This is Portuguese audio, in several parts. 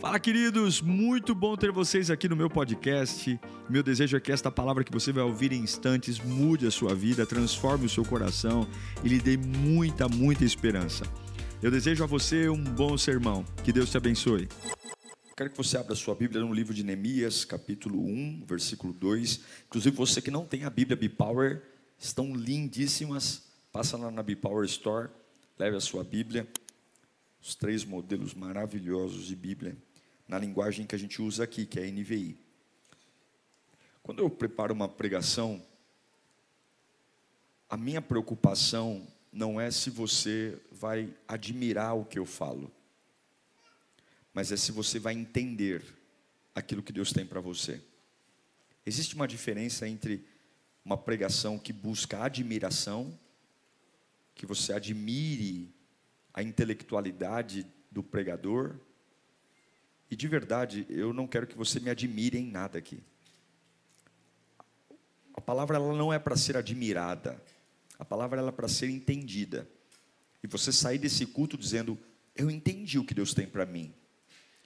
Fala, queridos! Muito bom ter vocês aqui no meu podcast. Meu desejo é que esta palavra que você vai ouvir em instantes mude a sua vida, transforme o seu coração e lhe dê muita, muita esperança. Eu desejo a você um bom sermão. Que Deus te abençoe. Quero que você abra sua Bíblia no livro de Neemias, capítulo 1, versículo 2. Inclusive, você que não tem a Bíblia B-Power, estão lindíssimas. Passa lá na B-Power Store, leve a sua Bíblia. Os três modelos maravilhosos de Bíblia na linguagem que a gente usa aqui, que é a NVI. Quando eu preparo uma pregação, a minha preocupação não é se você vai admirar o que eu falo, mas é se você vai entender aquilo que Deus tem para você. Existe uma diferença entre uma pregação que busca admiração, que você admire a intelectualidade do pregador, e de verdade, eu não quero que você me admire em nada aqui. A palavra ela não é para ser admirada. A palavra ela é para ser entendida. E você sair desse culto dizendo: "Eu entendi o que Deus tem para mim".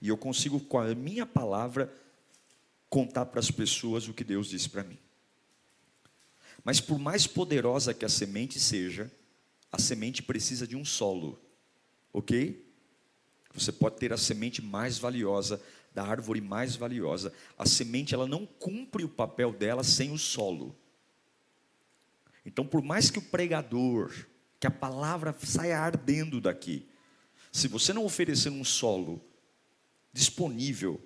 E eu consigo com a minha palavra contar para as pessoas o que Deus disse para mim. Mas por mais poderosa que a semente seja, a semente precisa de um solo. OK? Você pode ter a semente mais valiosa, da árvore mais valiosa. A semente ela não cumpre o papel dela sem o solo. Então, por mais que o pregador, que a palavra saia ardendo daqui, se você não oferecer um solo disponível,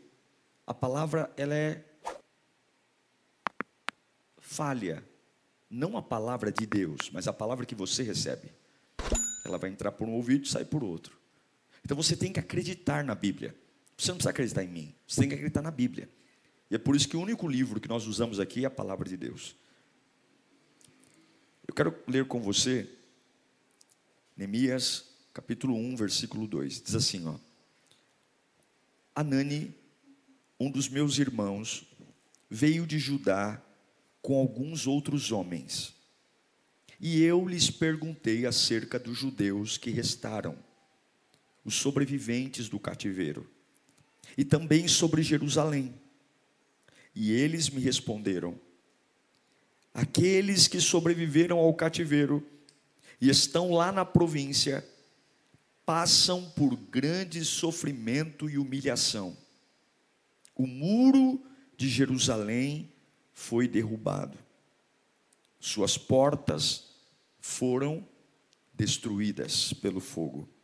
a palavra ela é falha. Não a palavra de Deus, mas a palavra que você recebe. Ela vai entrar por um ouvido e sair por outro. Então você tem que acreditar na Bíblia. Você não precisa acreditar em mim, você tem que acreditar na Bíblia. E é por isso que o único livro que nós usamos aqui é a palavra de Deus. Eu quero ler com você Neemias, capítulo 1, versículo 2. Diz assim, ó: Anani, um dos meus irmãos, veio de Judá com alguns outros homens. E eu lhes perguntei acerca dos judeus que restaram os sobreviventes do cativeiro, e também sobre Jerusalém. E eles me responderam: Aqueles que sobreviveram ao cativeiro e estão lá na província, passam por grande sofrimento e humilhação. O muro de Jerusalém foi derrubado, suas portas foram destruídas pelo fogo.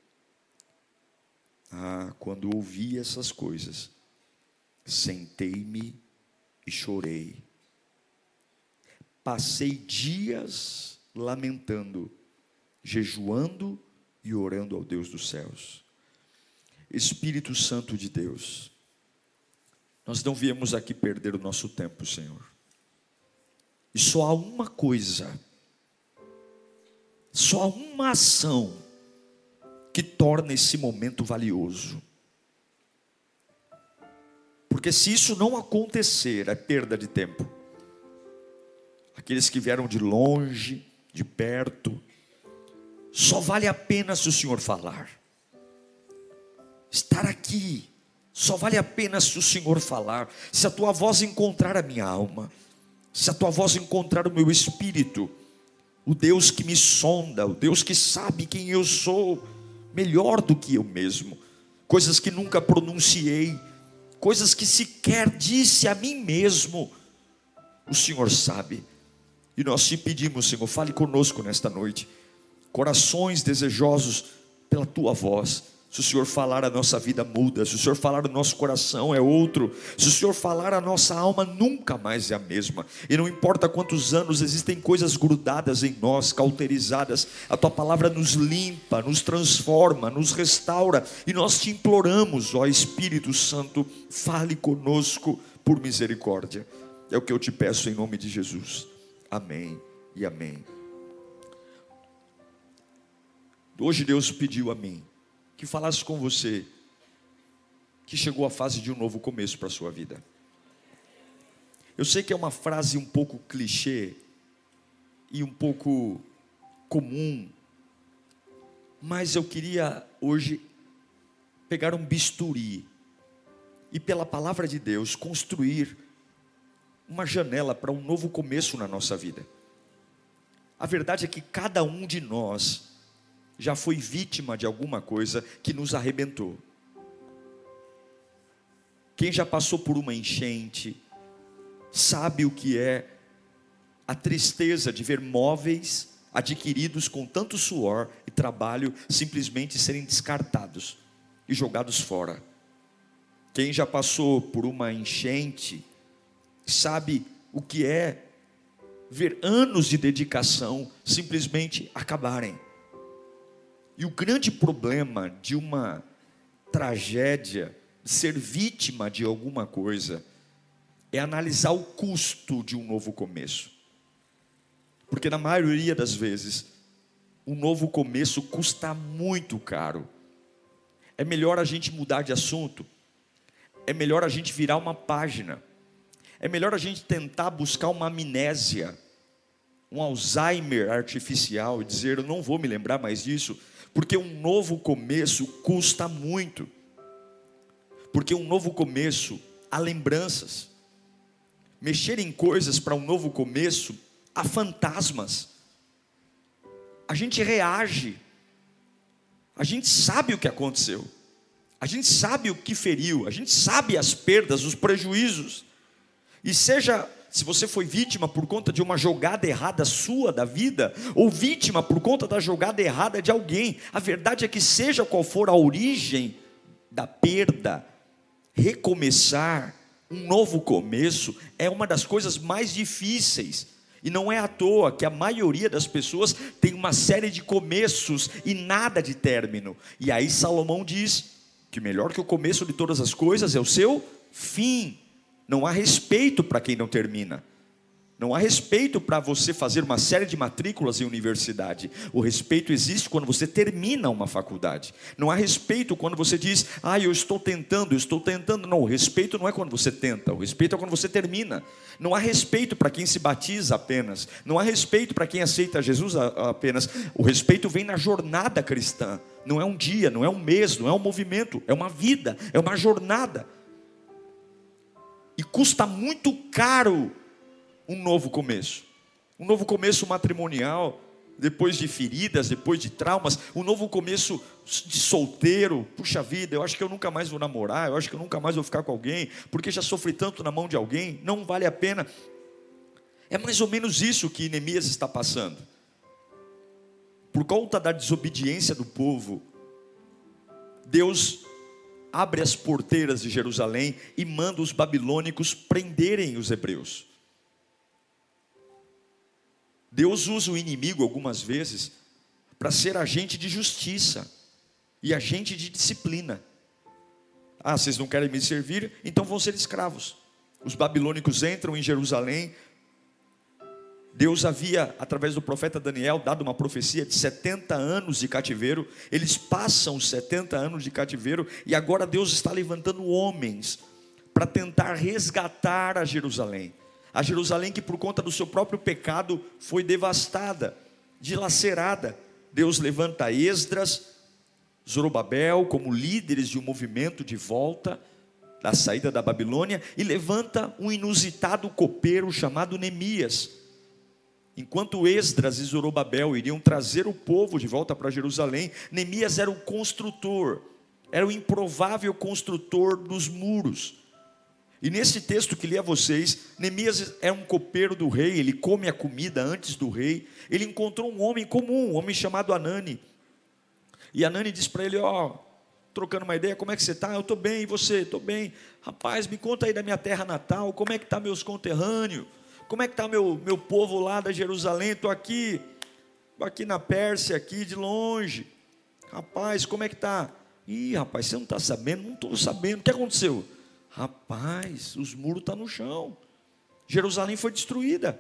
Ah, quando ouvi essas coisas, sentei-me e chorei. Passei dias lamentando, jejuando e orando ao Deus dos céus. Espírito Santo de Deus, nós não viemos aqui perder o nosso tempo, Senhor. E só há uma coisa, só há uma ação que torna esse momento valioso. Porque se isso não acontecer, é perda de tempo. Aqueles que vieram de longe, de perto, só vale a pena se o Senhor falar. Estar aqui, só vale a pena se o Senhor falar, se a tua voz encontrar a minha alma, se a tua voz encontrar o meu espírito, o Deus que me sonda, o Deus que sabe quem eu sou, melhor do que eu mesmo, coisas que nunca pronunciei, coisas que sequer disse a mim mesmo. O Senhor sabe, e nós te pedimos, Senhor, fale conosco nesta noite, corações desejosos pela tua voz se o Senhor falar, a nossa vida muda. Se o Senhor falar, o nosso coração é outro. Se o Senhor falar, a nossa alma nunca mais é a mesma. E não importa quantos anos existem coisas grudadas em nós, cauterizadas, a tua palavra nos limpa, nos transforma, nos restaura. E nós te imploramos, ó Espírito Santo, fale conosco por misericórdia. É o que eu te peço em nome de Jesus. Amém e amém. Hoje Deus pediu a mim que falasse com você que chegou a fase de um novo começo para a sua vida. Eu sei que é uma frase um pouco clichê e um pouco comum, mas eu queria hoje pegar um bisturi e pela palavra de Deus construir uma janela para um novo começo na nossa vida. A verdade é que cada um de nós já foi vítima de alguma coisa que nos arrebentou. Quem já passou por uma enchente, sabe o que é a tristeza de ver móveis adquiridos com tanto suor e trabalho simplesmente serem descartados e jogados fora. Quem já passou por uma enchente, sabe o que é ver anos de dedicação simplesmente acabarem. E o grande problema de uma tragédia, ser vítima de alguma coisa, é analisar o custo de um novo começo. Porque na maioria das vezes, um novo começo custa muito caro. É melhor a gente mudar de assunto, é melhor a gente virar uma página, é melhor a gente tentar buscar uma amnésia, um Alzheimer artificial e dizer: eu não vou me lembrar mais disso, porque um novo começo custa muito. Porque um novo começo há lembranças. Mexer em coisas para um novo começo há fantasmas. A gente reage. A gente sabe o que aconteceu. A gente sabe o que feriu, a gente sabe as perdas, os prejuízos. E seja se você foi vítima por conta de uma jogada errada sua da vida, ou vítima por conta da jogada errada de alguém, a verdade é que, seja qual for a origem da perda, recomeçar, um novo começo, é uma das coisas mais difíceis. E não é à toa que a maioria das pessoas tem uma série de começos e nada de término. E aí Salomão diz que melhor que o começo de todas as coisas é o seu fim. Não há respeito para quem não termina. Não há respeito para você fazer uma série de matrículas em universidade. O respeito existe quando você termina uma faculdade. Não há respeito quando você diz, ah, eu estou tentando, eu estou tentando. Não, o respeito não é quando você tenta, o respeito é quando você termina. Não há respeito para quem se batiza apenas. Não há respeito para quem aceita Jesus apenas. O respeito vem na jornada cristã. Não é um dia, não é um mês, não é um movimento, é uma vida, é uma jornada. E custa muito caro um novo começo. Um novo começo matrimonial, depois de feridas, depois de traumas, um novo começo de solteiro. Puxa vida, eu acho que eu nunca mais vou namorar, eu acho que eu nunca mais vou ficar com alguém, porque já sofri tanto na mão de alguém, não vale a pena. É mais ou menos isso que Neemias está passando. Por conta da desobediência do povo, Deus abre as porteiras de Jerusalém e manda os babilônicos prenderem os hebreus. Deus usa o inimigo algumas vezes para ser agente de justiça e agente de disciplina. Ah, vocês não querem me servir? Então vão ser escravos. Os babilônicos entram em Jerusalém, Deus havia, através do profeta Daniel, dado uma profecia de 70 anos de cativeiro. Eles passam os 70 anos de cativeiro e agora Deus está levantando homens para tentar resgatar a Jerusalém. A Jerusalém que, por conta do seu próprio pecado, foi devastada, dilacerada. Deus levanta Esdras, Zorobabel como líderes de um movimento de volta da saída da Babilônia e levanta um inusitado copeiro chamado Neemias Enquanto Esdras e Zorobabel iriam trazer o povo de volta para Jerusalém, Neemias era o construtor, era o improvável construtor dos muros. E nesse texto que li a vocês, Neemias é um copeiro do rei, ele come a comida antes do rei. Ele encontrou um homem comum, um homem chamado Anani. E Anani diz para ele: Ó, oh, trocando uma ideia, como é que você está? Eu estou bem, e você? Estou bem. Rapaz, me conta aí da minha terra natal, como é que está meus conterrâneos? Como é que está meu, meu povo lá da Jerusalém? Estou aqui, aqui na Pérsia, aqui de longe. Rapaz, como é que está? Ih, rapaz, você não está sabendo? Não estou sabendo. O que aconteceu? Rapaz, os muros estão tá no chão. Jerusalém foi destruída.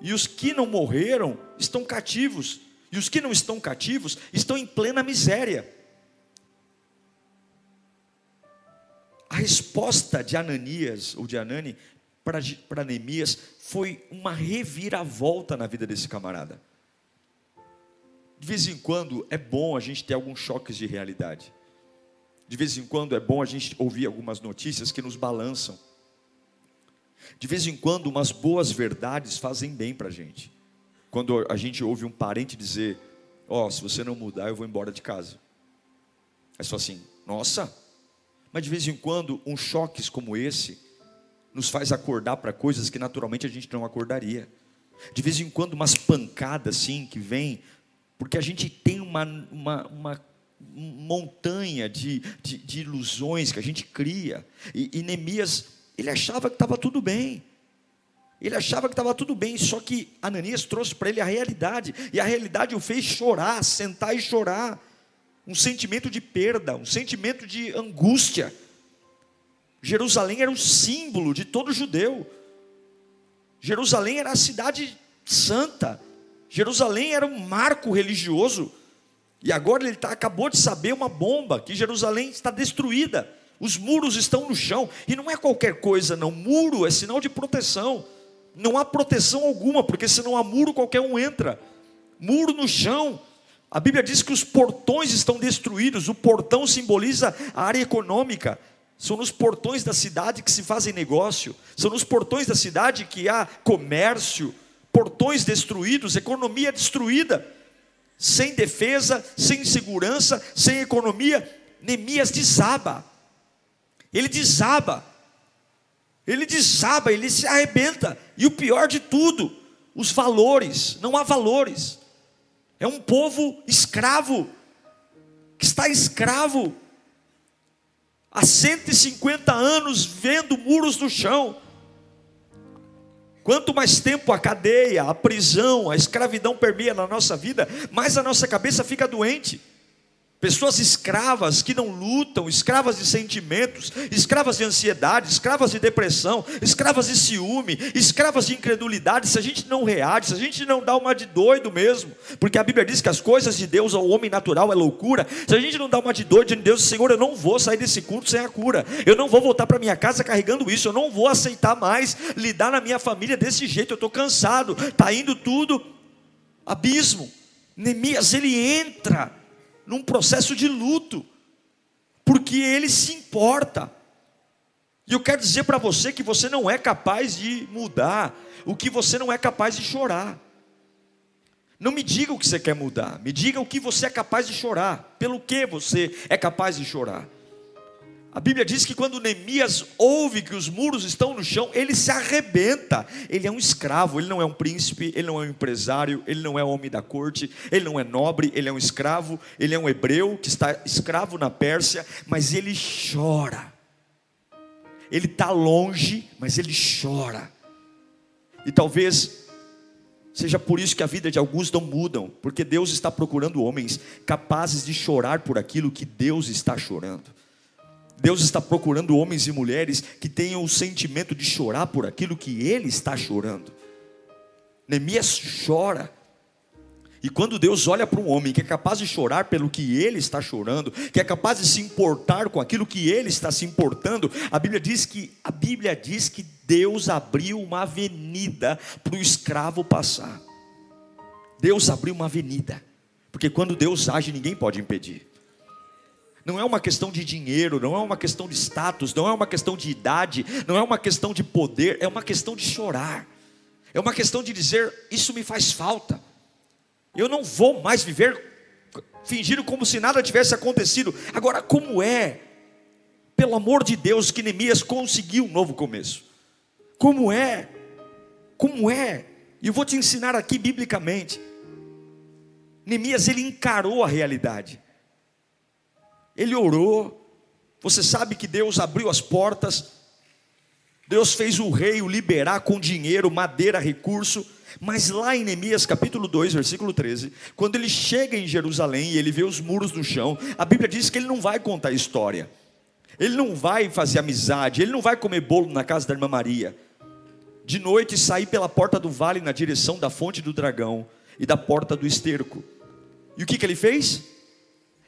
E os que não morreram estão cativos. E os que não estão cativos estão em plena miséria. A resposta de Ananias, ou de Anani, para Neemias foi uma reviravolta na vida desse camarada. De vez em quando é bom a gente ter alguns choques de realidade. De vez em quando é bom a gente ouvir algumas notícias que nos balançam. De vez em quando, umas boas verdades fazem bem para a gente. Quando a gente ouve um parente dizer: Ó, oh, se você não mudar, eu vou embora de casa. É só assim, nossa. Mas de vez em quando, uns choques como esse nos faz acordar para coisas que naturalmente a gente não acordaria. De vez em quando, umas pancadas assim que vem, porque a gente tem uma, uma, uma montanha de, de, de, ilusões que a gente cria. E, e Neemias, ele achava que estava tudo bem. Ele achava que estava tudo bem, só que Ananias trouxe para ele a realidade, e a realidade o fez chorar, sentar e chorar. Um sentimento de perda, um sentimento de angústia. Jerusalém era o símbolo de todo judeu. Jerusalém era a cidade santa. Jerusalém era um marco religioso. E agora ele tá, acabou de saber uma bomba, que Jerusalém está destruída. Os muros estão no chão. E não é qualquer coisa, não. Muro é sinal de proteção. Não há proteção alguma, porque se não há muro, qualquer um entra. Muro no chão. A Bíblia diz que os portões estão destruídos. O portão simboliza a área econômica. São nos portões da cidade que se fazem negócio. São nos portões da cidade que há comércio. Portões destruídos, economia destruída sem defesa, sem segurança, sem economia, Neemias desaba. Ele desaba. Ele desaba, ele se arrebenta. E o pior de tudo, os valores, não há valores. É um povo escravo, que está escravo há 150 anos vendo muros no chão, Quanto mais tempo a cadeia, a prisão, a escravidão permeia na nossa vida, mais a nossa cabeça fica doente. Pessoas escravas que não lutam, escravas de sentimentos, escravas de ansiedade, escravas de depressão, escravas de ciúme, escravas de incredulidade. Se a gente não reage, se a gente não dá uma de doido mesmo, porque a Bíblia diz que as coisas de Deus ao homem natural é loucura. Se a gente não dá uma de doido de Deus, Senhor, eu não vou sair desse culto sem a cura, eu não vou voltar para minha casa carregando isso, eu não vou aceitar mais lidar na minha família desse jeito, eu estou cansado, está indo tudo abismo. Neemias, ele entra num processo de luto, porque ele se importa. E eu quero dizer para você que você não é capaz de mudar o que você não é capaz de chorar. Não me diga o que você quer mudar, me diga o que você é capaz de chorar, pelo que você é capaz de chorar. A Bíblia diz que quando Neemias ouve que os muros estão no chão, ele se arrebenta. Ele é um escravo, ele não é um príncipe, ele não é um empresário, ele não é homem da corte, ele não é nobre, ele é um escravo, ele é um hebreu que está escravo na Pérsia, mas ele chora. Ele está longe, mas ele chora. E talvez seja por isso que a vida de alguns não mudam, porque Deus está procurando homens capazes de chorar por aquilo que Deus está chorando. Deus está procurando homens e mulheres que tenham o sentimento de chorar por aquilo que ele está chorando. Neemias chora. E quando Deus olha para um homem que é capaz de chorar pelo que ele está chorando, que é capaz de se importar com aquilo que ele está se importando, a Bíblia diz que a Bíblia diz que Deus abriu uma avenida para o escravo passar. Deus abriu uma avenida, porque quando Deus age, ninguém pode impedir não é uma questão de dinheiro, não é uma questão de status, não é uma questão de idade, não é uma questão de poder, é uma questão de chorar, é uma questão de dizer: Isso me faz falta, eu não vou mais viver fingindo como se nada tivesse acontecido. Agora, como é, pelo amor de Deus, que Neemias conseguiu um novo começo? Como é? Como é? E eu vou te ensinar aqui biblicamente. Neemias ele encarou a realidade ele orou. Você sabe que Deus abriu as portas, Deus fez o rei o liberar com dinheiro, madeira, recurso. Mas lá em Neemias capítulo 2, versículo 13, quando ele chega em Jerusalém e ele vê os muros no chão, a Bíblia diz que ele não vai contar história, ele não vai fazer amizade, ele não vai comer bolo na casa da irmã Maria. De noite sair pela porta do vale na direção da fonte do dragão e da porta do esterco. E o que, que ele fez?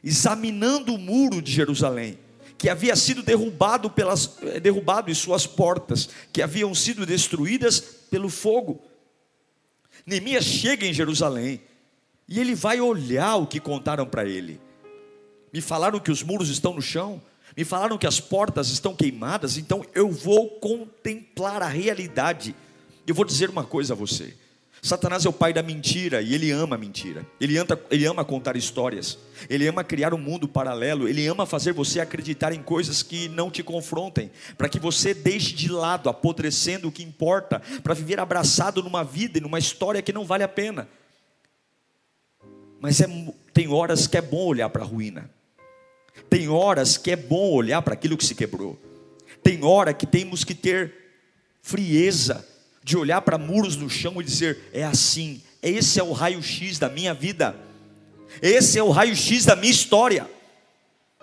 Examinando o muro de Jerusalém, que havia sido derrubado pelas eh, derrubado e suas portas, que haviam sido destruídas pelo fogo. Neemias chega em Jerusalém e ele vai olhar o que contaram para ele. Me falaram que os muros estão no chão, Me falaram que as portas estão queimadas, então eu vou contemplar a realidade. Eu vou dizer uma coisa a você. Satanás é o pai da mentira e ele ama a mentira. Ele ama, ele ama contar histórias. Ele ama criar um mundo paralelo. Ele ama fazer você acreditar em coisas que não te confrontem, para que você deixe de lado, apodrecendo o que importa, para viver abraçado numa vida e numa história que não vale a pena. Mas é, tem horas que é bom olhar para a ruína. Tem horas que é bom olhar para aquilo que se quebrou. Tem hora que temos que ter frieza de olhar para muros no chão e dizer: é assim, esse é o raio-x da minha vida, esse é o raio-x da minha história.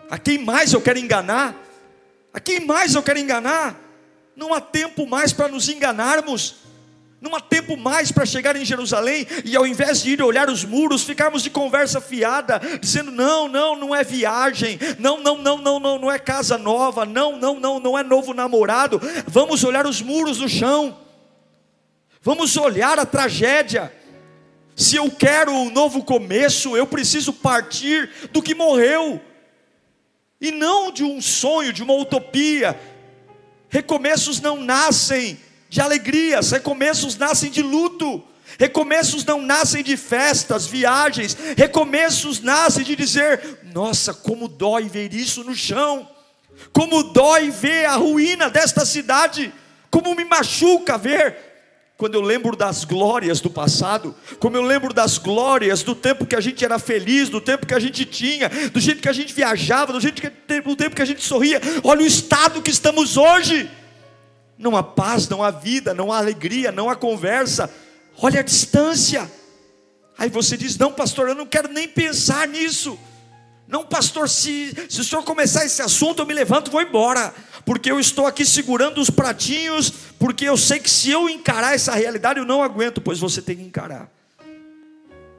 A quem mais eu quero enganar? A quem mais eu quero enganar? Não há tempo mais para nos enganarmos. Não há tempo mais para chegar em Jerusalém e ao invés de ir olhar os muros, ficarmos de conversa fiada, dizendo: não, não, não é viagem, não, não, não, não, não, não é casa nova, não, não, não, não é novo namorado. Vamos olhar os muros no chão, vamos olhar a tragédia. Se eu quero um novo começo, eu preciso partir do que morreu, e não de um sonho, de uma utopia. Recomeços não nascem de alegrias, recomeços nascem de luto. Recomeços não nascem de festas, viagens, recomeços nascem de dizer: nossa, como dói ver isso no chão, como dói ver a ruína desta cidade, como me machuca ver. Quando eu lembro das glórias do passado, como eu lembro das glórias do tempo que a gente era feliz, do tempo que a gente tinha, do jeito que a gente viajava, do, jeito que, do tempo que a gente sorria, olha o estado que estamos hoje. Não há paz, não há vida, não há alegria, não há conversa. Olha a distância. Aí você diz: Não, pastor, eu não quero nem pensar nisso. Não, pastor, se, se o senhor começar esse assunto, eu me levanto e vou embora, porque eu estou aqui segurando os pratinhos, porque eu sei que se eu encarar essa realidade, eu não aguento, pois você tem que encarar.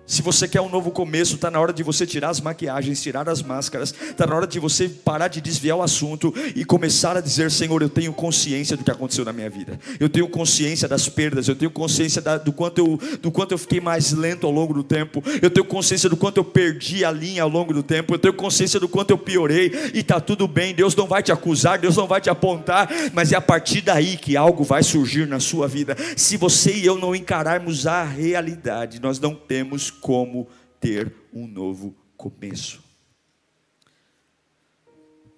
Se você quer um novo começo, está na hora de você tirar as maquiagens, tirar as máscaras, está na hora de você parar de desviar o assunto e começar a dizer: Senhor, eu tenho consciência do que aconteceu na minha vida, eu tenho consciência das perdas, eu tenho consciência da, do, quanto eu, do quanto eu fiquei mais lento ao longo do tempo, eu tenho consciência do quanto eu perdi a linha ao longo do tempo, eu tenho consciência do quanto eu piorei, e está tudo bem, Deus não vai te acusar, Deus não vai te apontar, mas é a partir daí que algo vai surgir na sua vida. Se você e eu não encararmos a realidade, nós não temos como ter um novo começo.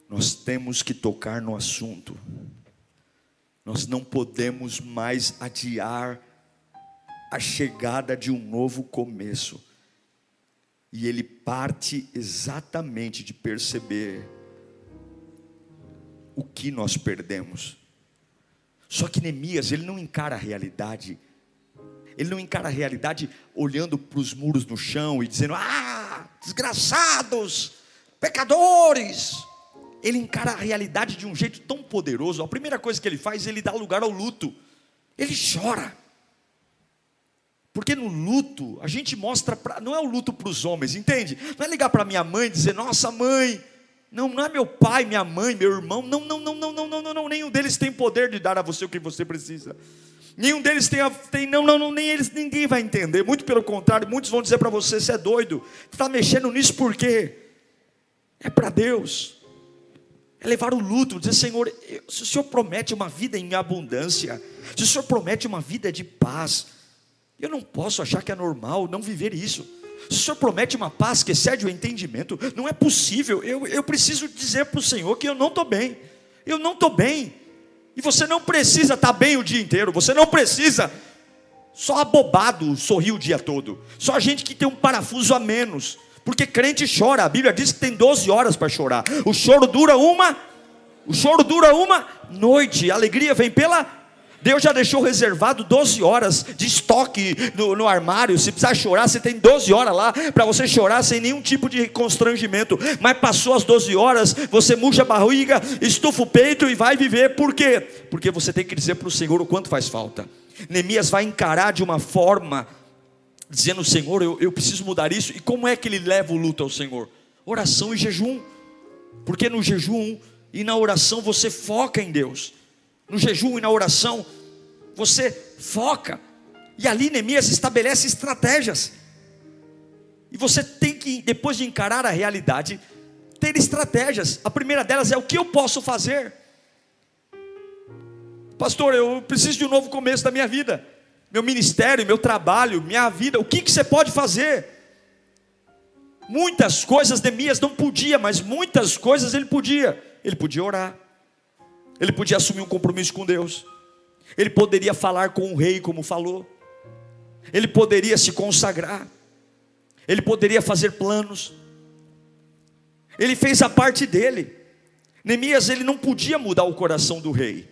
Nós temos que tocar no assunto. Nós não podemos mais adiar a chegada de um novo começo. E ele parte exatamente de perceber o que nós perdemos. Só que Neemias, ele não encara a realidade ele não encara a realidade olhando para os muros no chão e dizendo: Ah, desgraçados, pecadores. Ele encara a realidade de um jeito tão poderoso. A primeira coisa que ele faz, ele dá lugar ao luto. Ele chora. Porque no luto, a gente mostra, pra, não é o luto para os homens, entende? Não é ligar para minha mãe e dizer: Nossa, mãe, não, não é meu pai, minha mãe, meu irmão. Não, não, não, não, não, não, não, não. Nenhum deles tem poder de dar a você o que você precisa. Nenhum deles tem, tem não, não, não, nem eles, ninguém vai entender. Muito pelo contrário, muitos vão dizer para você: você é doido, está mexendo nisso por quê? É para Deus. É levar o luto, dizer, Senhor, se o Senhor promete uma vida em abundância, se o Senhor promete uma vida de paz, eu não posso achar que é normal não viver isso. Se o Senhor promete uma paz que excede o entendimento, não é possível. Eu, eu preciso dizer para o Senhor que eu não estou bem. Eu não estou bem. E você não precisa estar bem o dia inteiro, você não precisa só abobado sorrir o dia todo. Só gente que tem um parafuso a menos. Porque crente chora, a Bíblia diz que tem 12 horas para chorar. O choro dura uma, o choro dura uma noite, a alegria vem pela Deus já deixou reservado 12 horas de estoque no, no, armário. Se precisar chorar, você tem 12 horas lá para você chorar sem nenhum tipo de constrangimento. Mas passou as 12 horas, você murcha a barriga, estufa o peito e vai viver. Por quê? Porque você tem que dizer para o Senhor o quanto faz falta. Neemias vai encarar de uma forma, dizendo: Senhor, eu, eu preciso mudar isso. E como é que ele leva o luto ao Senhor? Oração e jejum. Porque no jejum e na oração você foca em Deus no jejum e na oração, você foca. E ali Neemias estabelece estratégias. E você tem que, depois de encarar a realidade, ter estratégias. A primeira delas é o que eu posso fazer. Pastor, eu preciso de um novo começo da minha vida. Meu ministério, meu trabalho, minha vida. O que, que você pode fazer? Muitas coisas Neemias não podia, mas muitas coisas ele podia. Ele podia orar. Ele podia assumir um compromisso com Deus. Ele poderia falar com o rei como falou. Ele poderia se consagrar. Ele poderia fazer planos. Ele fez a parte dele. Neemias ele não podia mudar o coração do rei.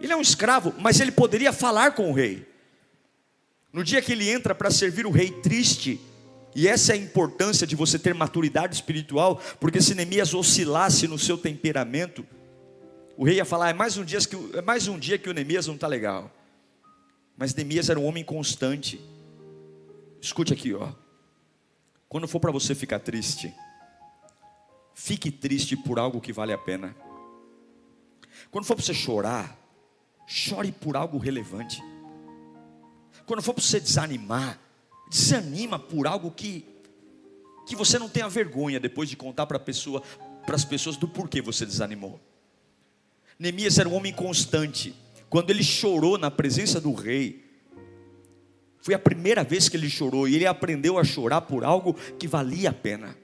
Ele é um escravo, mas ele poderia falar com o rei. No dia que ele entra para servir o rei triste, e essa é a importância de você ter maturidade espiritual, porque se Neemias oscilasse no seu temperamento, o rei ia falar: é mais um dia que, é mais um dia que o Neemias não está legal. Mas Neemias era um homem constante. Escute aqui, ó. Quando for para você ficar triste, fique triste por algo que vale a pena. Quando for para você chorar, chore por algo relevante. Quando for para você desanimar, desanima por algo que que você não tenha vergonha depois de contar para pessoa, para as pessoas do porquê você desanimou. Neemias era um homem constante. Quando ele chorou na presença do rei, foi a primeira vez que ele chorou e ele aprendeu a chorar por algo que valia a pena.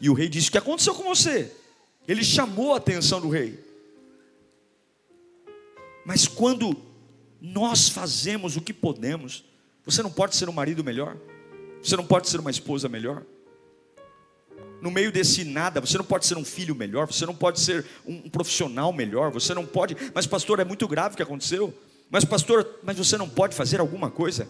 E o rei disse: O que aconteceu com você? Ele chamou a atenção do rei. Mas quando nós fazemos o que podemos, você não pode ser um marido melhor, você não pode ser uma esposa melhor. No meio desse nada, você não pode ser um filho melhor, você não pode ser um profissional melhor, você não pode. Mas, pastor, é muito grave o que aconteceu. Mas, pastor, mas você não pode fazer alguma coisa?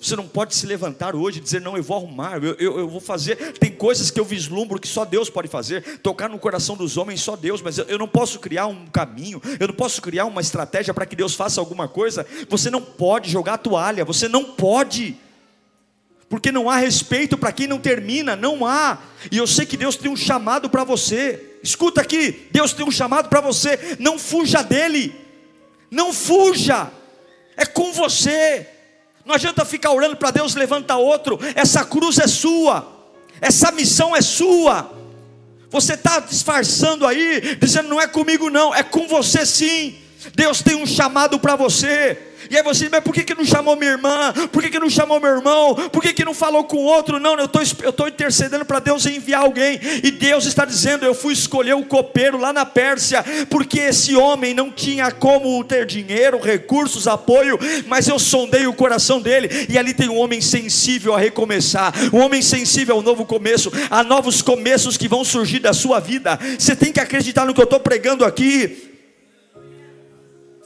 Você não pode se levantar hoje e dizer, não, eu vou arrumar, eu, eu, eu, vou fazer. Tem coisas que eu vislumbro que só Deus pode fazer. Tocar no coração dos homens, só Deus, mas eu, eu não posso criar um caminho, eu não posso criar uma estratégia para que Deus faça alguma coisa. Você não pode jogar a toalha, você não pode. Porque não há respeito para quem não termina, não há. E eu sei que Deus tem um chamado para você. Escuta aqui, Deus tem um chamado para você. Não fuja dele. Não fuja. É com você. Não adianta ficar orando para Deus levanta outro. Essa cruz é sua. Essa missão é sua. Você está disfarçando aí, dizendo não é comigo não, é com você sim. Deus tem um chamado para você. E aí você diz, mas por que, que não chamou minha irmã? Por que, que não chamou meu irmão? Por que, que não falou com outro? Não, eu estou tô intercedendo para Deus enviar alguém. E Deus está dizendo: eu fui escolher o copeiro lá na Pérsia, porque esse homem não tinha como ter dinheiro, recursos, apoio, mas eu sondei o coração dele. E ali tem um homem sensível a recomeçar, um homem sensível ao novo começo, a novos começos que vão surgir da sua vida. Você tem que acreditar no que eu estou pregando aqui.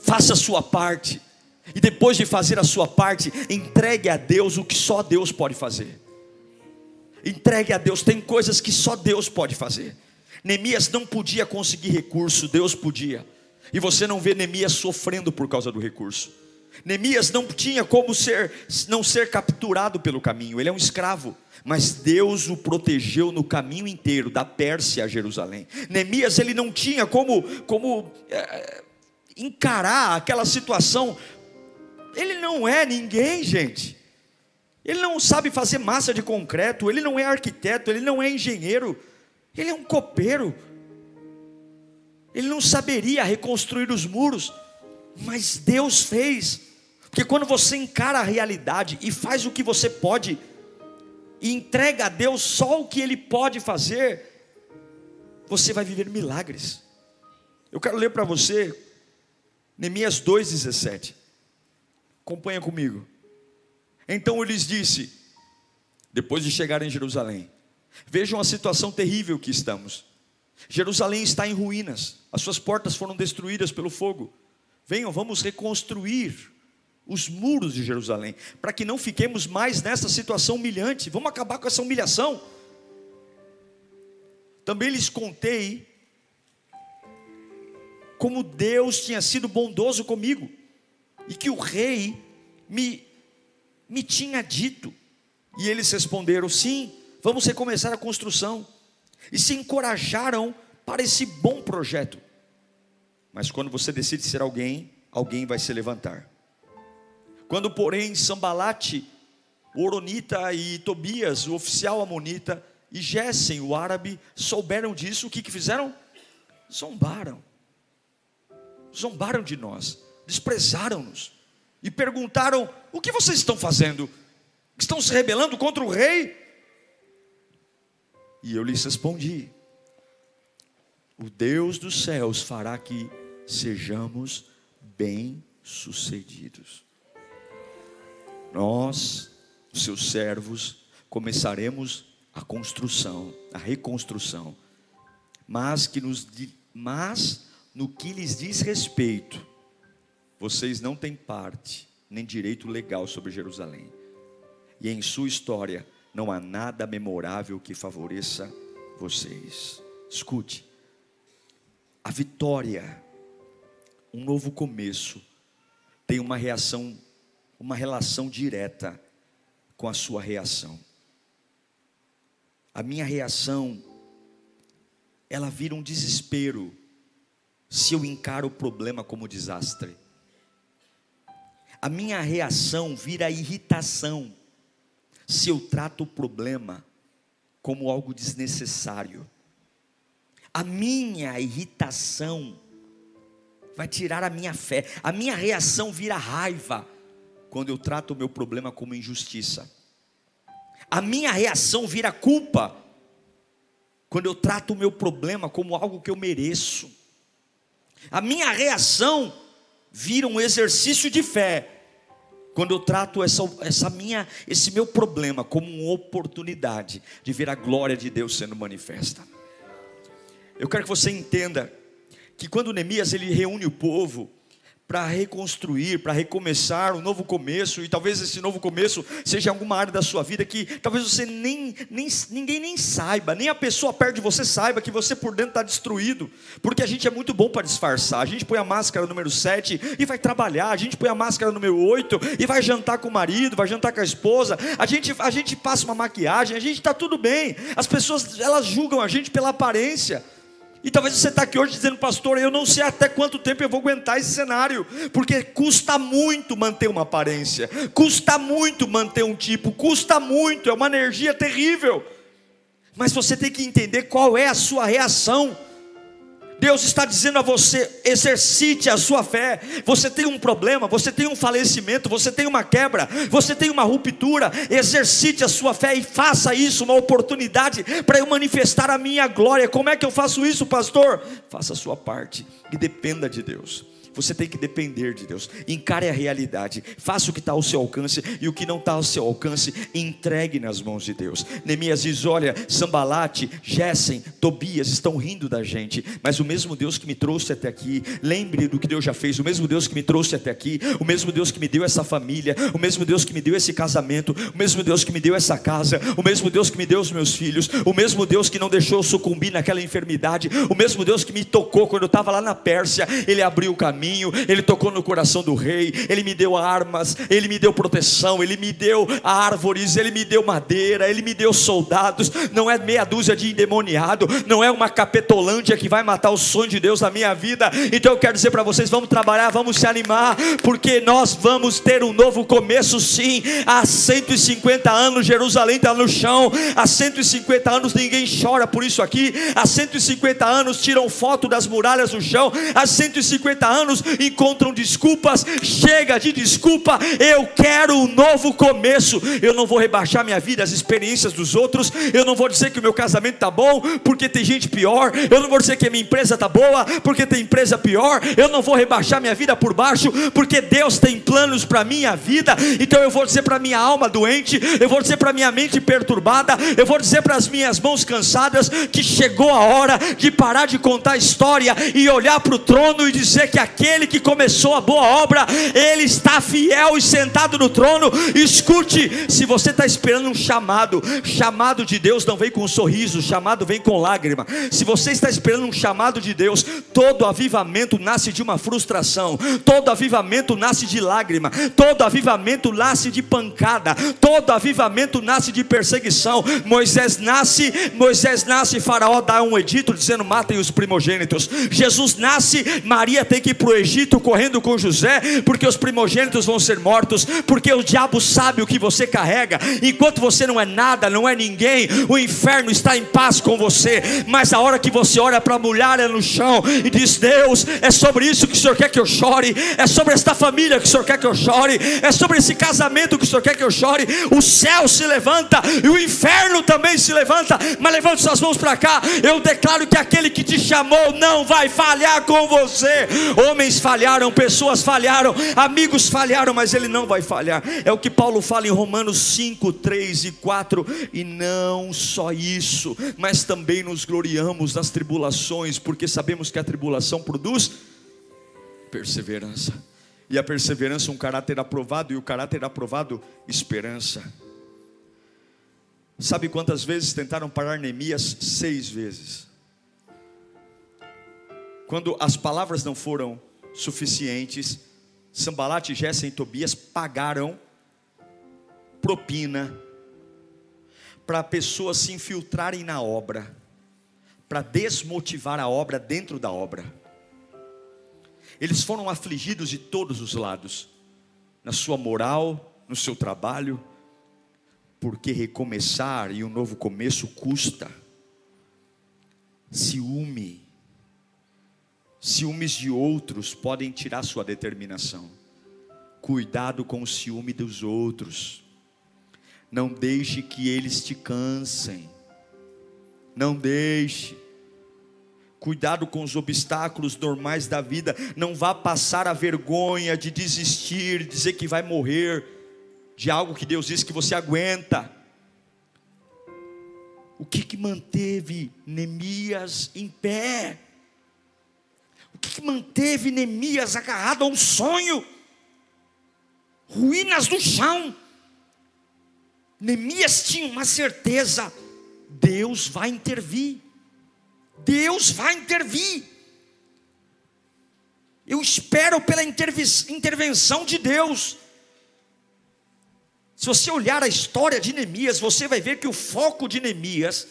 Faça a sua parte. E depois de fazer a sua parte, entregue a Deus o que só Deus pode fazer. Entregue a Deus, tem coisas que só Deus pode fazer. Neemias não podia conseguir recurso, Deus podia. E você não vê Neemias sofrendo por causa do recurso. Neemias não tinha como ser não ser capturado pelo caminho, ele é um escravo, mas Deus o protegeu no caminho inteiro da Pérsia a Jerusalém. Neemias ele não tinha como como é, encarar aquela situação ele não é ninguém, gente. Ele não sabe fazer massa de concreto, ele não é arquiteto, ele não é engenheiro, ele é um copeiro. Ele não saberia reconstruir os muros, mas Deus fez. Porque quando você encara a realidade e faz o que você pode, e entrega a Deus só o que Ele pode fazer, você vai viver milagres. Eu quero ler para você Neemias 2,17. Acompanha comigo. Então eu lhes disse, depois de chegar em Jerusalém: Vejam a situação terrível que estamos. Jerusalém está em ruínas, as suas portas foram destruídas pelo fogo. Venham, vamos reconstruir os muros de Jerusalém, para que não fiquemos mais nessa situação humilhante. Vamos acabar com essa humilhação. Também lhes contei como Deus tinha sido bondoso comigo e que o rei me, me tinha dito. E eles responderam: sim, vamos recomeçar a construção. E se encorajaram para esse bom projeto. Mas quando você decide ser alguém, alguém vai se levantar. Quando, porém, Sambalate, Oronita e Tobias, o oficial amonita, e Gessem, o árabe, souberam disso, o que, que fizeram? Zombaram. Zombaram de nós, desprezaram-nos e perguntaram: o que vocês estão fazendo? Estão se rebelando contra o rei? E eu lhes respondi: o Deus dos céus fará que sejamos bem-sucedidos. Nós, seus servos, começaremos a construção, a reconstrução, mas que nos mas no que lhes diz respeito, vocês não têm parte nem direito legal sobre Jerusalém. E em sua história não há nada memorável que favoreça vocês. Escute. A vitória, um novo começo, tem uma reação, uma relação direta com a sua reação. A minha reação, ela vira um desespero se eu encaro o problema como desastre. A minha reação vira irritação se eu trato o problema como algo desnecessário. A minha irritação vai tirar a minha fé, a minha reação vira raiva quando eu trato o meu problema como injustiça a minha reação vira culpa quando eu trato o meu problema como algo que eu mereço. A minha reação vira um exercício de fé quando eu trato essa, essa minha, esse meu problema como uma oportunidade de ver a glória de Deus sendo manifesta. Eu quero que você entenda que quando Neemias ele reúne o povo, para reconstruir, para recomeçar um novo começo, e talvez esse novo começo seja alguma área da sua vida que talvez você nem, nem ninguém nem saiba, nem a pessoa perto de você saiba que você por dentro está destruído, porque a gente é muito bom para disfarçar. A gente põe a máscara número 7 e vai trabalhar, a gente põe a máscara número 8 e vai jantar com o marido, vai jantar com a esposa, a gente, a gente passa uma maquiagem, a gente está tudo bem. As pessoas elas julgam a gente pela aparência. E talvez você está aqui hoje dizendo, pastor, eu não sei até quanto tempo eu vou aguentar esse cenário, porque custa muito manter uma aparência, custa muito manter um tipo, custa muito, é uma energia terrível. Mas você tem que entender qual é a sua reação Deus está dizendo a você: exercite a sua fé. Você tem um problema, você tem um falecimento, você tem uma quebra, você tem uma ruptura. Exercite a sua fé e faça isso uma oportunidade para eu manifestar a minha glória. Como é que eu faço isso, pastor? Faça a sua parte e dependa de Deus. Você tem que depender de Deus. Encare a realidade. Faça o que está ao seu alcance e o que não está ao seu alcance, entregue nas mãos de Deus. Neemias diz: Olha, Sambalate, Gessen, Tobias estão rindo da gente, mas o mesmo Deus que me trouxe até aqui, lembre do que Deus já fez. O mesmo Deus que me trouxe até aqui, o mesmo Deus que me deu essa família, o mesmo Deus que me deu esse casamento, o mesmo Deus que me deu essa casa, o mesmo Deus que me deu os meus filhos, o mesmo Deus que não deixou eu sucumbir naquela enfermidade, o mesmo Deus que me tocou quando eu estava lá na Pérsia, Ele abriu o caminho caminho, Ele tocou no coração do rei, Ele me deu armas, Ele me deu proteção, Ele me deu árvores, Ele me deu madeira, Ele me deu soldados. Não é meia dúzia de endemoniado, não é uma capetolândia que vai matar o sonho de Deus na minha vida. Então eu quero dizer para vocês: vamos trabalhar, vamos se animar, porque nós vamos ter um novo começo, sim. Há 150 anos Jerusalém está no chão, há 150 anos ninguém chora por isso aqui, há 150 anos tiram foto das muralhas no chão, há 150 anos encontram desculpas. Chega de desculpa, eu quero um novo começo. Eu não vou rebaixar minha vida às experiências dos outros. Eu não vou dizer que o meu casamento está bom porque tem gente pior. Eu não vou dizer que a minha empresa está boa porque tem empresa pior. Eu não vou rebaixar minha vida por baixo porque Deus tem planos para minha vida. Então eu vou dizer para minha alma doente, eu vou dizer para minha mente perturbada, eu vou dizer para as minhas mãos cansadas que chegou a hora de parar de contar história e olhar para o trono e dizer que aquele aquele que começou a boa obra, ele está fiel e sentado no trono. Escute, se você está esperando um chamado, chamado de Deus não vem com um sorriso, chamado vem com lágrima. Se você está esperando um chamado de Deus, todo avivamento nasce de uma frustração, todo avivamento nasce de lágrima, todo avivamento nasce de pancada, todo avivamento nasce de perseguição. Moisés nasce, Moisés nasce, Faraó dá um edito dizendo: matem os primogênitos. Jesus nasce, Maria tem que ir para Egito correndo com José, porque os primogênitos vão ser mortos, porque o diabo sabe o que você carrega, enquanto você não é nada, não é ninguém, o inferno está em paz com você, mas a hora que você olha para a mulher no chão e diz: Deus, é sobre isso que o Senhor quer que eu chore, é sobre esta família que o Senhor quer que eu chore, é sobre esse casamento que o Senhor quer que eu chore, o céu se levanta e o inferno também se levanta, mas levante suas mãos para cá, eu declaro que aquele que te chamou não vai falhar com você. Homens falharam, pessoas falharam, amigos falharam, mas ele não vai falhar. É o que Paulo fala em Romanos 5, 3 e 4. E não só isso, mas também nos gloriamos nas tribulações, porque sabemos que a tribulação produz perseverança. E a perseverança, um caráter aprovado, e o caráter aprovado, esperança. Sabe quantas vezes tentaram parar Neemias? Seis vezes. Quando as palavras não foram suficientes, Sambalate, Gessen e Tobias pagaram propina para pessoas se infiltrarem na obra, para desmotivar a obra dentro da obra. Eles foram afligidos de todos os lados, na sua moral, no seu trabalho, porque recomeçar e um novo começo custa. Ciúme, Ciúmes de outros podem tirar sua determinação. Cuidado com o ciúme dos outros. Não deixe que eles te cansem. Não deixe. Cuidado com os obstáculos normais da vida. Não vá passar a vergonha de desistir, dizer que vai morrer de algo que Deus disse que você aguenta. O que, que manteve Neemias em pé? Que manteve Neemias agarrado a um sonho? Ruínas do chão. Neemias tinha uma certeza: Deus vai intervir. Deus vai intervir. Eu espero pela intervenção de Deus. Se você olhar a história de Neemias, você vai ver que o foco de Neemias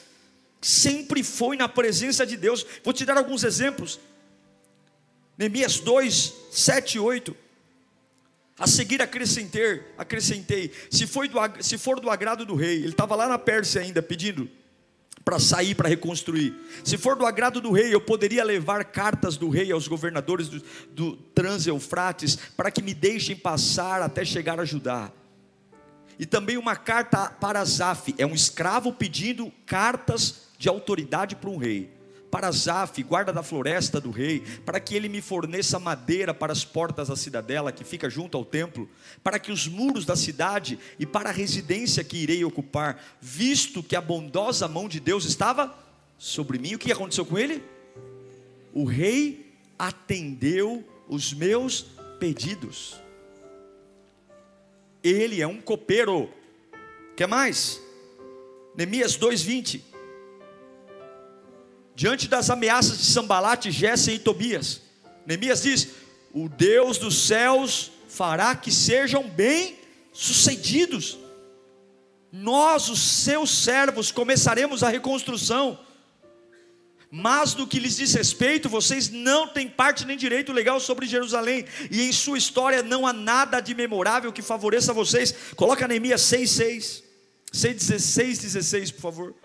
sempre foi na presença de Deus. Vou te dar alguns exemplos. Neemias 2, 7 e 8. A seguir acrescentei, acrescentei, se, foi do, se for do agrado do rei, ele estava lá na Pérsia ainda pedindo para sair, para reconstruir. Se for do agrado do rei, eu poderia levar cartas do rei aos governadores do, do Trans-Eufrates para que me deixem passar até chegar a Judá. E também uma carta para Zaf, é um escravo pedindo cartas de autoridade para um rei para Zaf, guarda da floresta do rei, para que ele me forneça madeira para as portas da cidadela que fica junto ao templo, para que os muros da cidade e para a residência que irei ocupar, visto que a bondosa mão de Deus estava sobre mim. O que aconteceu com ele? O rei atendeu os meus pedidos. Ele é um copeiro. Quer mais? Neemias 2:20 diante das ameaças de Sambalate, Gessen e Tobias. Neemias diz: O Deus dos céus fará que sejam bem sucedidos. Nós, os seus servos, começaremos a reconstrução. Mas no que lhes diz respeito, vocês não têm parte nem direito legal sobre Jerusalém, e em sua história não há nada de memorável que favoreça vocês. Coloca Neemias 6, 6, 6, 16, 16, por favor.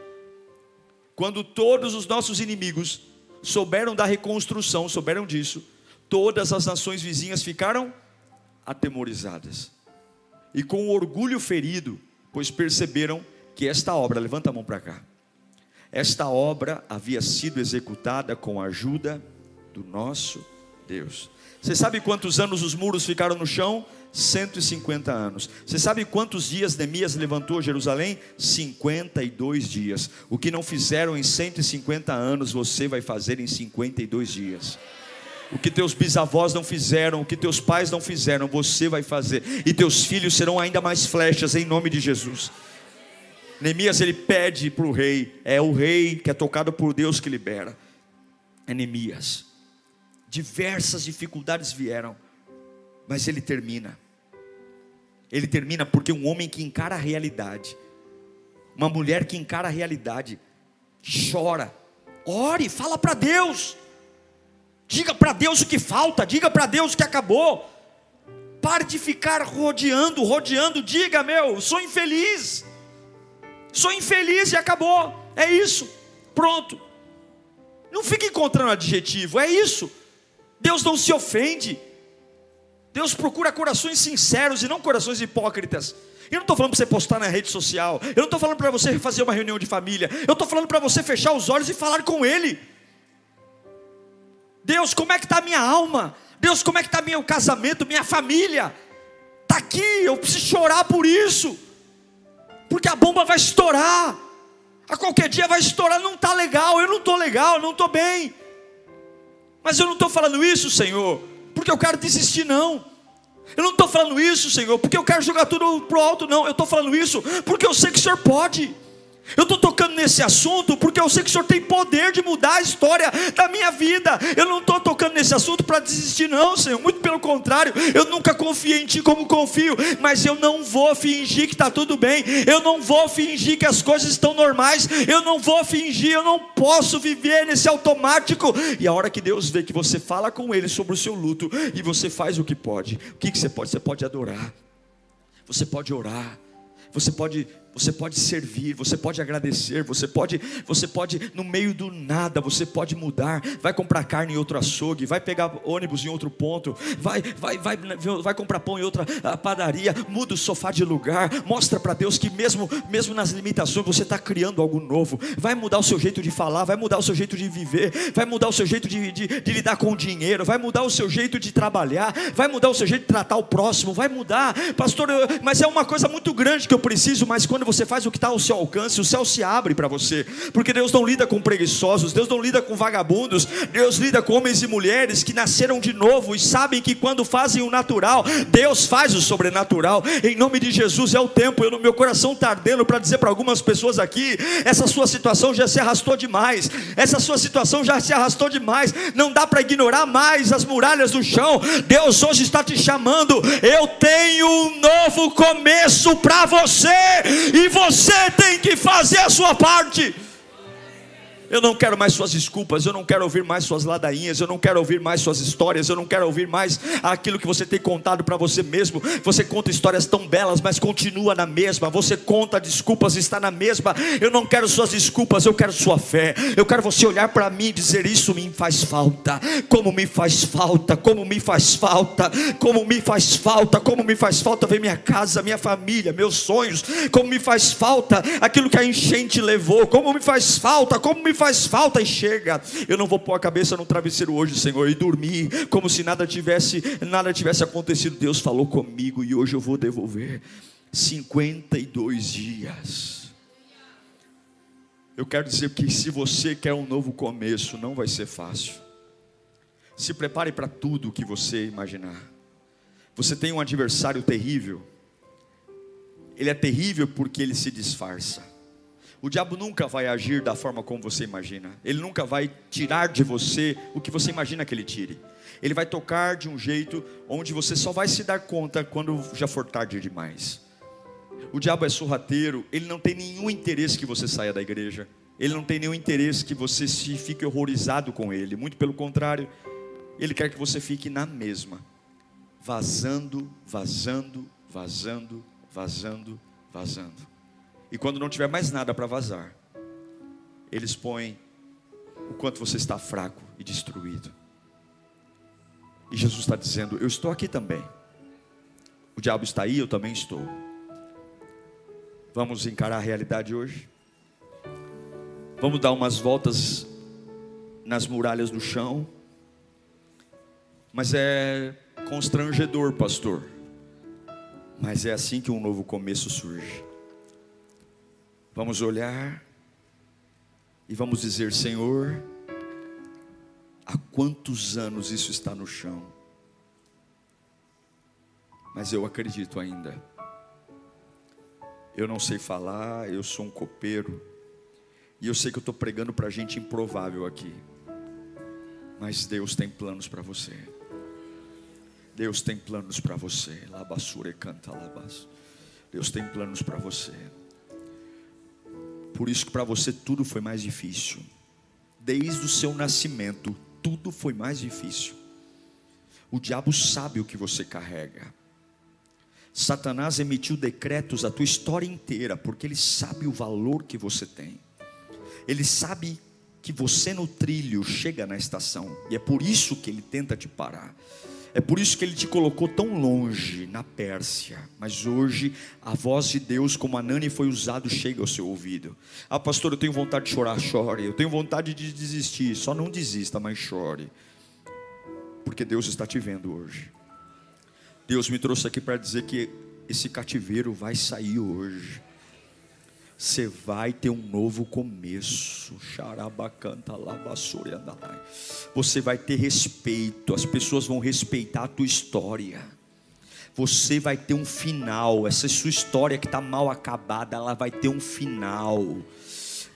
Quando todos os nossos inimigos souberam da reconstrução, souberam disso, todas as nações vizinhas ficaram atemorizadas. E com orgulho ferido, pois perceberam que esta obra, levanta a mão para cá. Esta obra havia sido executada com a ajuda do nosso Deus. Você sabe quantos anos os muros ficaram no chão? 150 anos. Você sabe quantos dias Neemias levantou Jerusalém? 52 dias. O que não fizeram em 150 anos, você vai fazer em 52 dias. O que teus bisavós não fizeram, o que teus pais não fizeram, você vai fazer. E teus filhos serão ainda mais flechas em nome de Jesus. Neemias ele pede para o rei, é o rei que é tocado por Deus que libera. É Neemias. Diversas dificuldades vieram mas ele termina. Ele termina porque um homem que encara a realidade, uma mulher que encara a realidade, chora, ore, fala para Deus. Diga para Deus o que falta, diga para Deus o que acabou. Pare de ficar rodeando, rodeando. Diga, meu, sou infeliz. Sou infeliz e acabou. É isso. Pronto. Não fique encontrando adjetivo, é isso. Deus não se ofende. Deus procura corações sinceros e não corações hipócritas. Eu não estou falando para você postar na rede social. Eu não estou falando para você fazer uma reunião de família. Eu estou falando para você fechar os olhos e falar com Ele. Deus, como é que está a minha alma? Deus, como é que está meu casamento, minha família? Está aqui, eu preciso chorar por isso. Porque a bomba vai estourar. A qualquer dia vai estourar, não está legal, eu não estou legal, não estou bem. Mas eu não estou falando isso, Senhor, porque eu quero desistir, não. Eu não estou falando isso, Senhor, porque eu quero jogar tudo para o alto, não. Eu estou falando isso porque eu sei que o Senhor pode. Eu estou tocando nesse assunto porque eu sei que o Senhor tem poder de mudar a história da minha vida. Eu não estou tocando nesse assunto para desistir, não, Senhor. Muito pelo contrário, eu nunca confiei em Ti como confio, mas eu não vou fingir que está tudo bem. Eu não vou fingir que as coisas estão normais. Eu não vou fingir, eu não posso viver nesse automático. E a hora que Deus vê que você fala com Ele sobre o seu luto e você faz o que pode, o que, que você pode? Você pode adorar, você pode orar, você pode você pode servir, você pode agradecer, você pode, você pode no meio do nada, você pode mudar, vai comprar carne em outro açougue, vai pegar ônibus em outro ponto, vai, vai, vai, vai comprar pão em outra ah, padaria, muda o sofá de lugar, mostra para Deus que mesmo, mesmo nas limitações você está criando algo novo, vai mudar o seu jeito de falar, vai mudar o seu jeito de viver, vai mudar o seu jeito de, de, de lidar com o dinheiro, vai mudar o seu jeito de trabalhar, vai mudar o seu jeito de tratar o próximo, vai mudar, pastor, mas é uma coisa muito grande que eu preciso, mas quando você faz o que está ao seu alcance, o céu se abre para você, porque Deus não lida com preguiçosos, Deus não lida com vagabundos, Deus lida com homens e mulheres que nasceram de novo e sabem que quando fazem o natural, Deus faz o sobrenatural. Em nome de Jesus é o tempo. Eu no meu coração está ardendo para dizer para algumas pessoas aqui: essa sua situação já se arrastou demais, essa sua situação já se arrastou demais. Não dá para ignorar mais as muralhas do chão. Deus hoje está te chamando. Eu tenho um novo começo para você e você tem que fazer a sua parte. Eu não quero mais suas desculpas, eu não quero ouvir mais suas ladainhas, eu não quero ouvir mais suas histórias, eu não quero ouvir mais aquilo que você tem contado para você mesmo. Você conta histórias tão belas, mas continua na mesma. Você conta desculpas está na mesma. Eu não quero suas desculpas, eu quero sua fé. Eu quero você olhar para mim e dizer: Isso me faz falta. Como me faz falta, como me faz falta, como me faz falta, como me faz falta ver minha casa, minha família, meus sonhos. Como me faz falta aquilo que a enchente levou. Como me faz falta, como me faz falta e chega. Eu não vou pôr a cabeça no travesseiro hoje, Senhor, e dormir como se nada tivesse, nada tivesse acontecido. Deus falou comigo e hoje eu vou devolver 52 dias. Eu quero dizer que se você quer um novo começo, não vai ser fácil. Se prepare para tudo o que você imaginar. Você tem um adversário terrível. Ele é terrível porque ele se disfarça. O diabo nunca vai agir da forma como você imagina. Ele nunca vai tirar de você o que você imagina que ele tire. Ele vai tocar de um jeito onde você só vai se dar conta quando já for tarde demais. O diabo é sorrateiro, ele não tem nenhum interesse que você saia da igreja. Ele não tem nenhum interesse que você se fique horrorizado com ele. Muito pelo contrário, ele quer que você fique na mesma, vazando, vazando, vazando, vazando, vazando. E quando não tiver mais nada para vazar, eles põem o quanto você está fraco e destruído. E Jesus está dizendo: Eu estou aqui também. O diabo está aí, eu também estou. Vamos encarar a realidade hoje? Vamos dar umas voltas nas muralhas do chão? Mas é constrangedor, pastor. Mas é assim que um novo começo surge. Vamos olhar e vamos dizer: Senhor, há quantos anos isso está no chão? Mas eu acredito ainda. Eu não sei falar, eu sou um copeiro, e eu sei que eu estou pregando para gente improvável aqui, mas Deus tem planos para você. Deus tem planos para você. Labassure canta labas. Deus tem planos para você. Por isso que para você tudo foi mais difícil. Desde o seu nascimento, tudo foi mais difícil. O diabo sabe o que você carrega. Satanás emitiu decretos a tua história inteira, porque ele sabe o valor que você tem. Ele sabe que você no trilho chega na estação, e é por isso que ele tenta te parar. É por isso que ele te colocou tão longe na Pérsia. Mas hoje a voz de Deus, como a Nani foi usado, chega ao seu ouvido. Ah, pastor, eu tenho vontade de chorar, chore. Eu tenho vontade de desistir, só não desista, mas chore. Porque Deus está te vendo hoje. Deus me trouxe aqui para dizer que esse cativeiro vai sair hoje. Você vai ter um novo começo. Xarabacanta, andalai. Você vai ter respeito. As pessoas vão respeitar a tua história. Você vai ter um final. Essa sua história que está mal acabada, ela vai ter um final.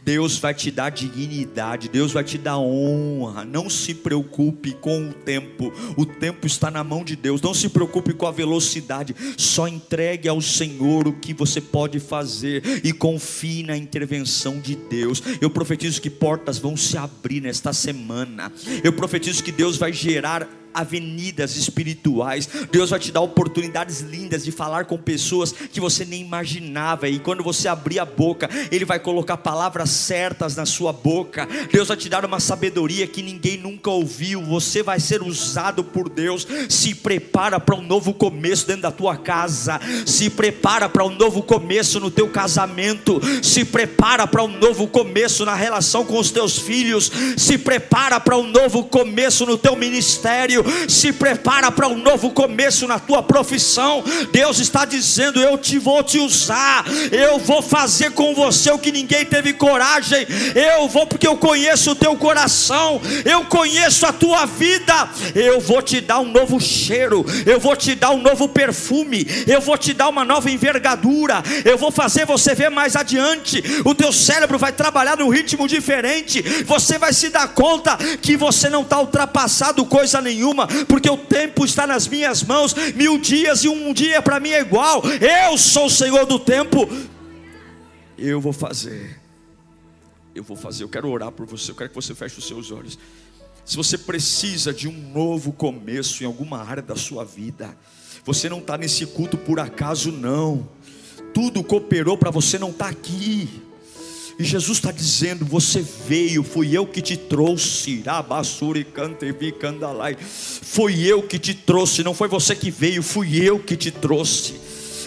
Deus vai te dar dignidade, Deus vai te dar honra. Não se preocupe com o tempo, o tempo está na mão de Deus. Não se preocupe com a velocidade, só entregue ao Senhor o que você pode fazer e confie na intervenção de Deus. Eu profetizo que portas vão se abrir nesta semana. Eu profetizo que Deus vai gerar avenidas espirituais. Deus vai te dar oportunidades lindas de falar com pessoas que você nem imaginava. E quando você abrir a boca, Ele vai colocar palavras certas na sua boca. Deus vai te dar uma sabedoria que ninguém nunca ouviu. Você vai ser usado por Deus. Se prepara para um novo começo dentro da tua casa. Se prepara para um novo começo no teu casamento. Se prepara para um novo começo na relação com os teus filhos. Se prepara para um novo começo no teu ministério se prepara para um novo começo na tua profissão. Deus está dizendo: Eu te vou te usar, eu vou fazer com você o que ninguém teve coragem. Eu vou porque eu conheço o teu coração, eu conheço a tua vida. Eu vou te dar um novo cheiro, eu vou te dar um novo perfume, eu vou te dar uma nova envergadura, eu vou fazer você ver mais adiante. O teu cérebro vai trabalhar num ritmo diferente. Você vai se dar conta que você não está ultrapassado coisa nenhuma nenhuma, porque o tempo está nas minhas mãos. Mil dias e um dia para mim é igual. Eu sou o Senhor do tempo. Eu vou fazer. Eu vou fazer. Eu quero orar por você. Eu quero que você feche os seus olhos. Se você precisa de um novo começo em alguma área da sua vida, você não está nesse culto por acaso, não. Tudo cooperou para você não estar tá aqui. E Jesus está dizendo: Você veio, fui eu que te trouxe. Foi eu que te trouxe, não foi você que veio, fui eu que te trouxe.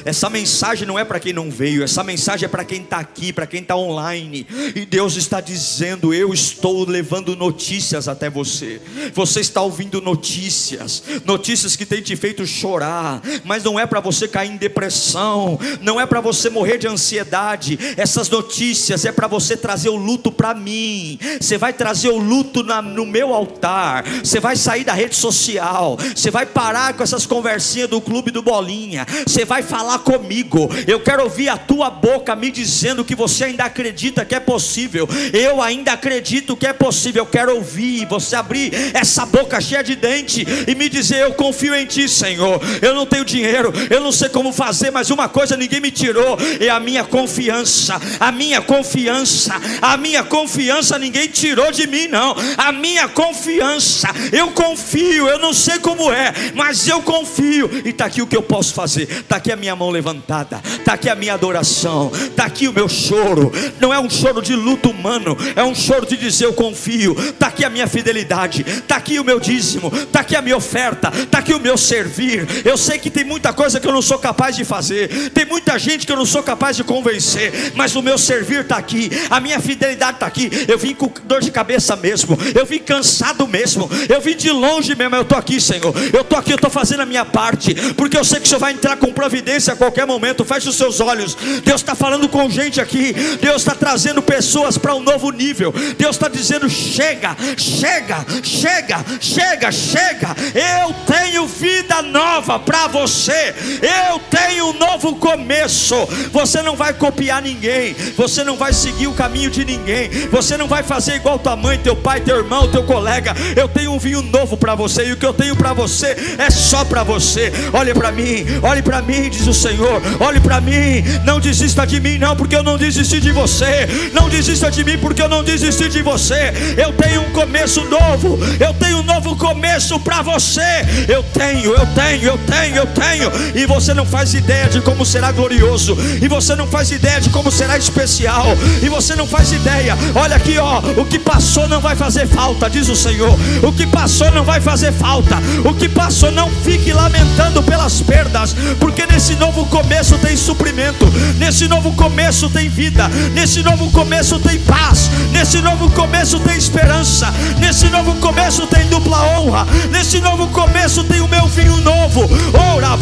Essa mensagem não é para quem não veio, essa mensagem é para quem está aqui, para quem está online. E Deus está dizendo: Eu estou levando notícias até você. Você está ouvindo notícias, notícias que têm te feito chorar, mas não é para você cair em depressão, não é para você morrer de ansiedade. Essas notícias é para você trazer o luto para mim. Você vai trazer o luto na, no meu altar. Você vai sair da rede social. Você vai parar com essas conversinhas do clube do Bolinha. Você vai falar falar comigo. Eu quero ouvir a tua boca me dizendo que você ainda acredita que é possível. Eu ainda acredito que é possível. Eu quero ouvir você abrir essa boca cheia de dente e me dizer: Eu confio em ti, Senhor. Eu não tenho dinheiro, eu não sei como fazer, mas uma coisa ninguém me tirou é a minha confiança. A minha confiança, a minha confiança ninguém tirou de mim, não. A minha confiança, eu confio. Eu não sei como é, mas eu confio. E está aqui o que eu posso fazer. Está aqui a minha mão mão levantada, está aqui a minha adoração, está aqui o meu choro. Não é um choro de luto humano, é um choro de dizer eu confio. Está aqui a minha fidelidade, está aqui o meu dízimo, está aqui a minha oferta, está aqui o meu servir. Eu sei que tem muita coisa que eu não sou capaz de fazer, tem muita gente que eu não sou capaz de convencer, mas o meu servir está aqui, a minha fidelidade está aqui. Eu vim com dor de cabeça mesmo, eu vim cansado mesmo, eu vim de longe mesmo. Eu estou aqui, Senhor, eu estou aqui, eu estou fazendo a minha parte, porque eu sei que o Senhor vai entrar com providência a qualquer momento. Feche os seus olhos. Deus está falando com gente aqui. Deus está trazendo pessoas para um novo nível. Deus está dizendo: chega, chega, chega, chega, chega. Eu tenho vida nova para você. Eu tenho um novo começo. Você não vai copiar ninguém. Você não vai seguir o caminho de ninguém. Você não vai fazer igual tua mãe, teu pai, teu irmão, teu colega. Eu tenho um vinho novo para você. E o que eu tenho para você é só para você. Olhe para mim, olhe para mim, diz o Senhor. Olhe para mim, não desista de mim, não, porque eu não desisti de você. Não desista de mim, porque eu não desisti de você. Eu tenho um começo novo, eu tenho um novo começo para você. Eu tenho, eu tenho, eu tenho, eu tenho. E você não faz ideia de como será glorioso, e você não faz ideia de como será especial, e você não faz ideia. Olha aqui, ó, o que passou não vai fazer falta, diz o Senhor. O que passou não vai fazer falta. O que passou não fique lamentando pelas perdas, porque nesse novo começo tem suprimento, nesse novo começo tem vida, nesse novo começo tem paz, nesse novo começo tem esperança, nesse novo começo tem dupla honra, nesse novo começo tem o meu vinho novo. Ora,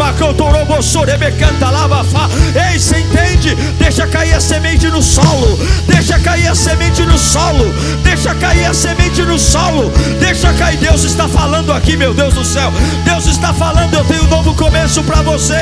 Ei, você entende? Deixa cair a semente no solo, deixa cair a semente no solo, deixa cair a semente no solo, deixa cair. Deus está falando aqui, meu Deus do céu. Deus está falando, eu tenho um novo começo para você.